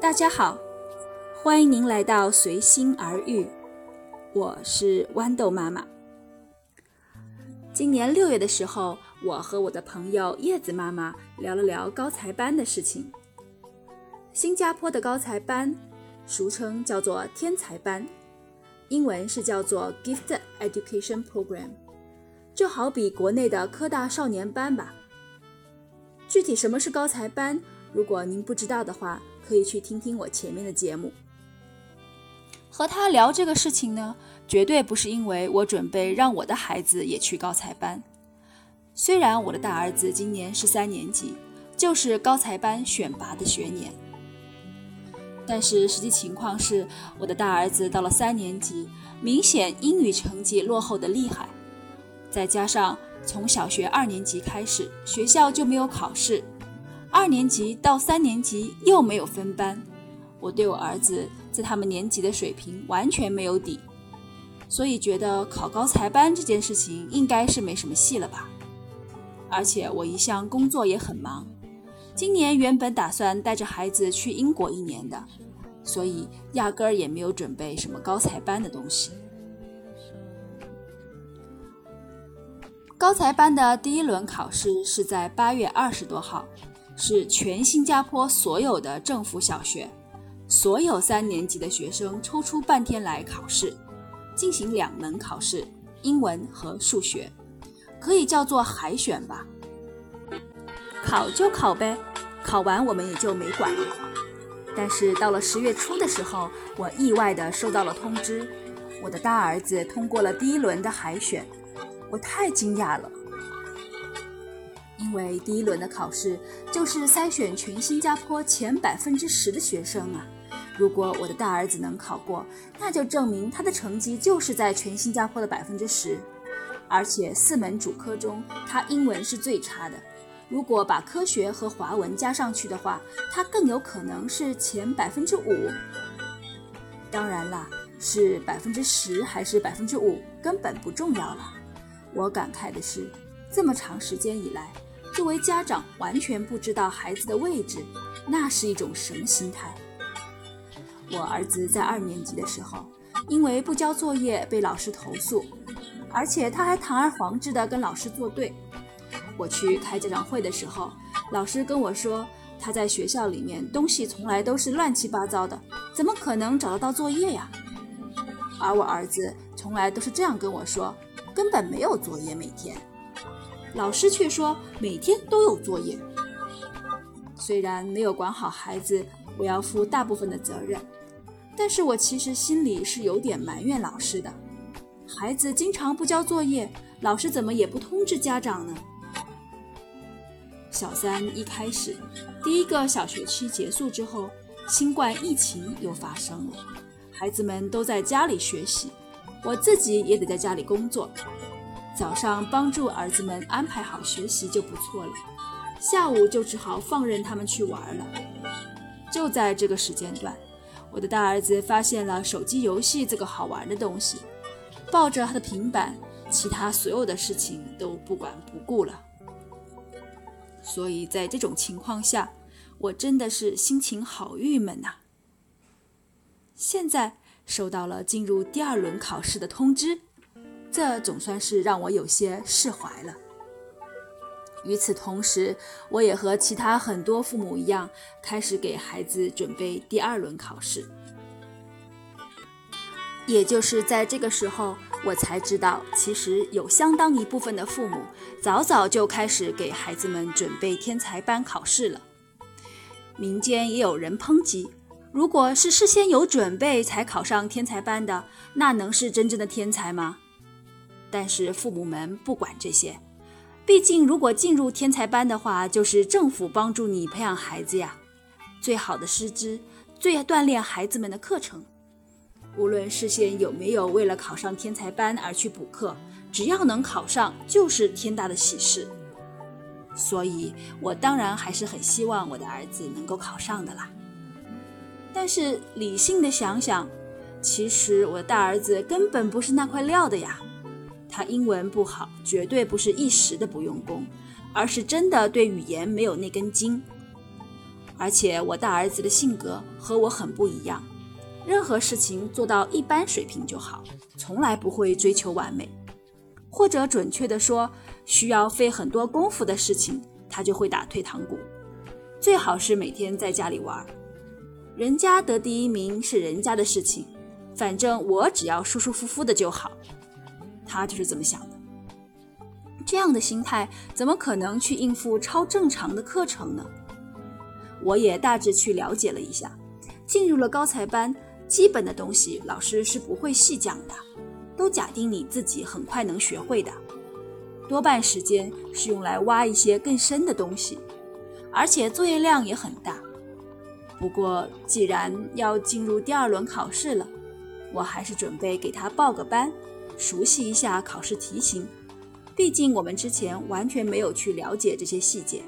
大家好，欢迎您来到随心而遇，我是豌豆妈妈。今年六月的时候，我和我的朋友叶子妈妈聊了聊高才班的事情。新加坡的高才班，俗称叫做天才班，英文是叫做 Gift Education Program，就好比国内的科大少年班吧。具体什么是高才班，如果您不知道的话，可以去听听我前面的节目。和他聊这个事情呢，绝对不是因为我准备让我的孩子也去高才班。虽然我的大儿子今年是三年级，就是高才班选拔的学年，但是实际情况是，我的大儿子到了三年级，明显英语成绩落后的厉害，再加上从小学二年级开始，学校就没有考试。二年级到三年级又没有分班，我对我儿子在他们年级的水平完全没有底，所以觉得考高才班这件事情应该是没什么戏了吧。而且我一向工作也很忙，今年原本打算带着孩子去英国一年的，所以压根儿也没有准备什么高才班的东西。高才班的第一轮考试是在八月二十多号。是全新加坡所有的政府小学，所有三年级的学生抽出半天来考试，进行两门考试，英文和数学，可以叫做海选吧。考就考呗，考完我们也就没管了。但是到了十月初的时候，我意外的收到了通知，我的大儿子通过了第一轮的海选，我太惊讶了。因为第一轮的考试就是筛选全新加坡前百分之十的学生啊，如果我的大儿子能考过，那就证明他的成绩就是在全新加坡的百分之十，而且四门主科中他英文是最差的，如果把科学和华文加上去的话，他更有可能是前百分之五。当然啦，是百分之十还是百分之五根本不重要了。我感慨的是，这么长时间以来。作为家长，完全不知道孩子的位置，那是一种什么心态？我儿子在二年级的时候，因为不交作业被老师投诉，而且他还堂而皇之的跟老师作对。我去开家长会的时候，老师跟我说，他在学校里面东西从来都是乱七八糟的，怎么可能找得到作业呀？而我儿子从来都是这样跟我说，根本没有作业，每天。老师却说每天都有作业。虽然没有管好孩子，我要负大部分的责任，但是我其实心里是有点埋怨老师的。孩子经常不交作业，老师怎么也不通知家长呢？小三一开始，第一个小学期结束之后，新冠疫情又发生了，孩子们都在家里学习，我自己也得在家里工作。早上帮助儿子们安排好学习就不错了，下午就只好放任他们去玩了。就在这个时间段，我的大儿子发现了手机游戏这个好玩的东西，抱着他的平板，其他所有的事情都不管不顾了。所以在这种情况下，我真的是心情好郁闷呐。现在收到了进入第二轮考试的通知。这总算是让我有些释怀了。与此同时，我也和其他很多父母一样，开始给孩子准备第二轮考试。也就是在这个时候，我才知道，其实有相当一部分的父母早早就开始给孩子们准备天才班考试了。民间也有人抨击，如果是事先有准备才考上天才班的，那能是真正的天才吗？但是父母们不管这些，毕竟如果进入天才班的话，就是政府帮助你培养孩子呀，最好的师资，最锻炼孩子们的课程。无论事先有没有为了考上天才班而去补课，只要能考上，就是天大的喜事。所以，我当然还是很希望我的儿子能够考上的啦。但是理性的想想，其实我的大儿子根本不是那块料的呀。他英文不好，绝对不是一时的不用功，而是真的对语言没有那根筋。而且我大儿子的性格和我很不一样，任何事情做到一般水平就好，从来不会追求完美。或者准确的说，需要费很多功夫的事情，他就会打退堂鼓。最好是每天在家里玩，人家得第一名是人家的事情，反正我只要舒舒服服的就好。他就是这么想的。这样的心态怎么可能去应付超正常的课程呢？我也大致去了解了一下，进入了高才班，基本的东西老师是不会细讲的，都假定你自己很快能学会的，多半时间是用来挖一些更深的东西。而且作业量也很大。不过，既然要进入第二轮考试了，我还是准备给他报个班，熟悉一下考试题型。毕竟我们之前完全没有去了解这些细节。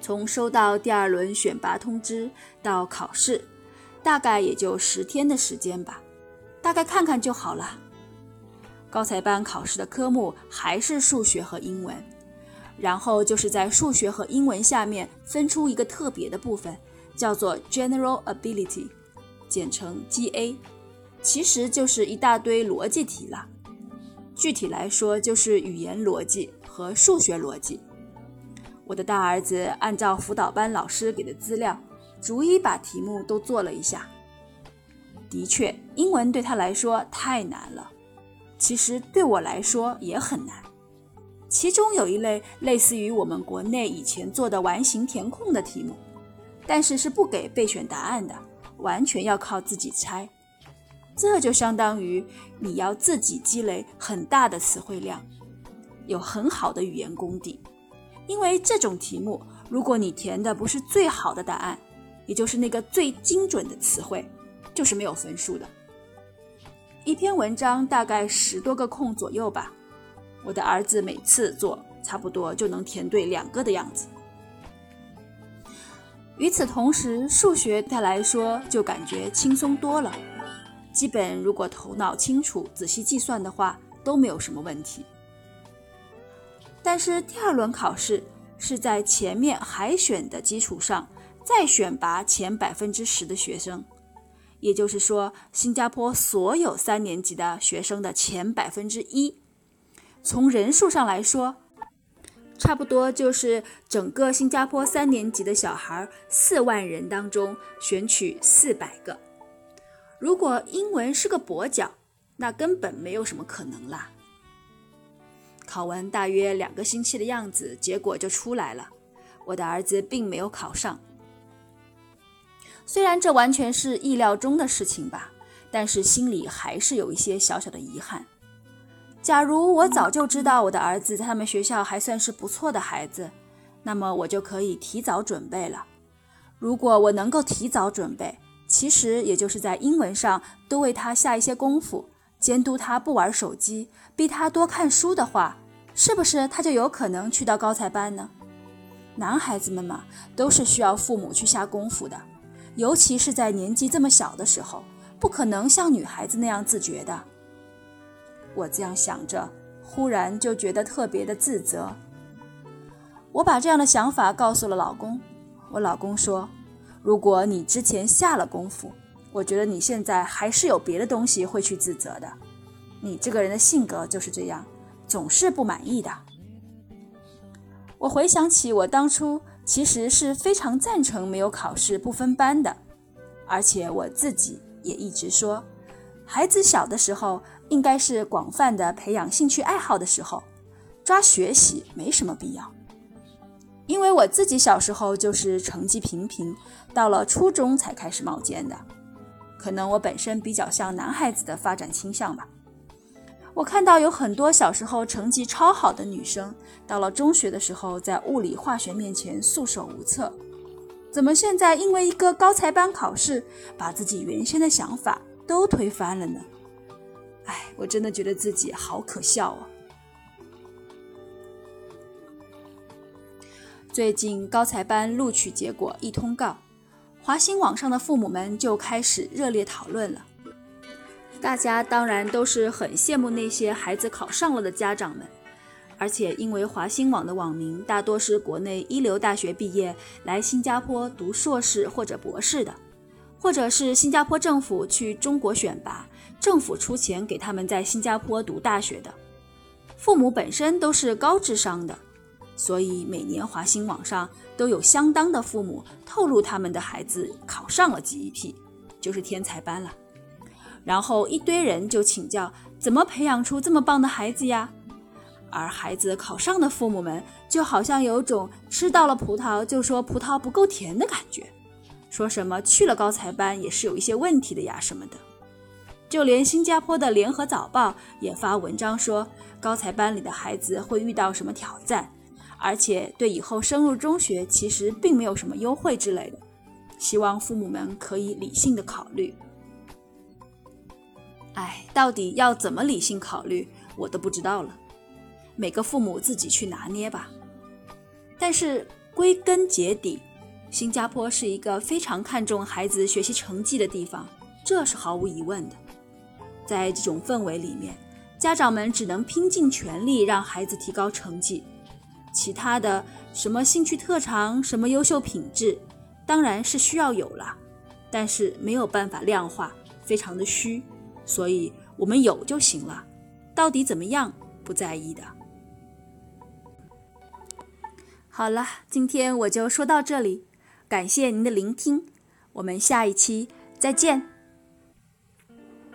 从收到第二轮选拔通知到考试，大概也就十天的时间吧，大概看看就好了。高才班考试的科目还是数学和英文，然后就是在数学和英文下面分出一个特别的部分，叫做 General Ability，简称 GA，其实就是一大堆逻辑题了。具体来说，就是语言逻辑和数学逻辑。我的大儿子按照辅导班老师给的资料，逐一把题目都做了一下。的确，英文对他来说太难了。其实对我来说也很难，其中有一类类似于我们国内以前做的完形填空的题目，但是是不给备选答案的，完全要靠自己猜。这就相当于你要自己积累很大的词汇量，有很好的语言功底。因为这种题目，如果你填的不是最好的答案，也就是那个最精准的词汇，就是没有分数的。一篇文章大概十多个空左右吧，我的儿子每次做差不多就能填对两个的样子。与此同时，数学对他来说就感觉轻松多了，基本如果头脑清楚、仔细计算的话都没有什么问题。但是第二轮考试是在前面海选的基础上再选拔前百分之十的学生。也就是说，新加坡所有三年级的学生的前百分之一，从人数上来说，差不多就是整个新加坡三年级的小孩四万人当中选取四百个。如果英文是个跛脚，那根本没有什么可能啦。考完大约两个星期的样子，结果就出来了，我的儿子并没有考上。虽然这完全是意料中的事情吧，但是心里还是有一些小小的遗憾。假如我早就知道我的儿子在他们学校还算是不错的孩子，那么我就可以提早准备了。如果我能够提早准备，其实也就是在英文上多为他下一些功夫，监督他不玩手机，逼他多看书的话，是不是他就有可能去到高才班呢？男孩子们嘛，都是需要父母去下功夫的。尤其是在年纪这么小的时候，不可能像女孩子那样自觉的。我这样想着，忽然就觉得特别的自责。我把这样的想法告诉了老公，我老公说：“如果你之前下了功夫，我觉得你现在还是有别的东西会去自责的。你这个人的性格就是这样，总是不满意的。”我回想起我当初。其实是非常赞成没有考试不分班的，而且我自己也一直说，孩子小的时候应该是广泛的培养兴趣爱好的时候，抓学习没什么必要。因为我自己小时候就是成绩平平，到了初中才开始冒尖的，可能我本身比较像男孩子的发展倾向吧。我看到有很多小时候成绩超好的女生，到了中学的时候，在物理、化学面前束手无策。怎么现在因为一个高才班考试，把自己原先的想法都推翻了呢？哎，我真的觉得自己好可笑啊！最近高才班录取结果一通告，华新网上的父母们就开始热烈讨论了。大家当然都是很羡慕那些孩子考上了的家长们，而且因为华新网的网民大多是国内一流大学毕业来新加坡读硕士或者博士的，或者是新加坡政府去中国选拔，政府出钱给他们在新加坡读大学的，父母本身都是高智商的，所以每年华新网上都有相当的父母透露他们的孩子考上了 GEP，就是天才班了。然后一堆人就请教怎么培养出这么棒的孩子呀？而孩子考上的父母们就好像有种吃到了葡萄就说葡萄不够甜的感觉，说什么去了高才班也是有一些问题的呀什么的。就连新加坡的联合早报也发文章说高才班里的孩子会遇到什么挑战，而且对以后升入中学其实并没有什么优惠之类的，希望父母们可以理性的考虑。哎，到底要怎么理性考虑，我都不知道了。每个父母自己去拿捏吧。但是归根结底，新加坡是一个非常看重孩子学习成绩的地方，这是毫无疑问的。在这种氛围里面，家长们只能拼尽全力让孩子提高成绩，其他的什么兴趣特长、什么优秀品质，当然是需要有了，但是没有办法量化，非常的虚。所以我们有就行了，到底怎么样不在意的。好了，今天我就说到这里，感谢您的聆听，我们下一期再见。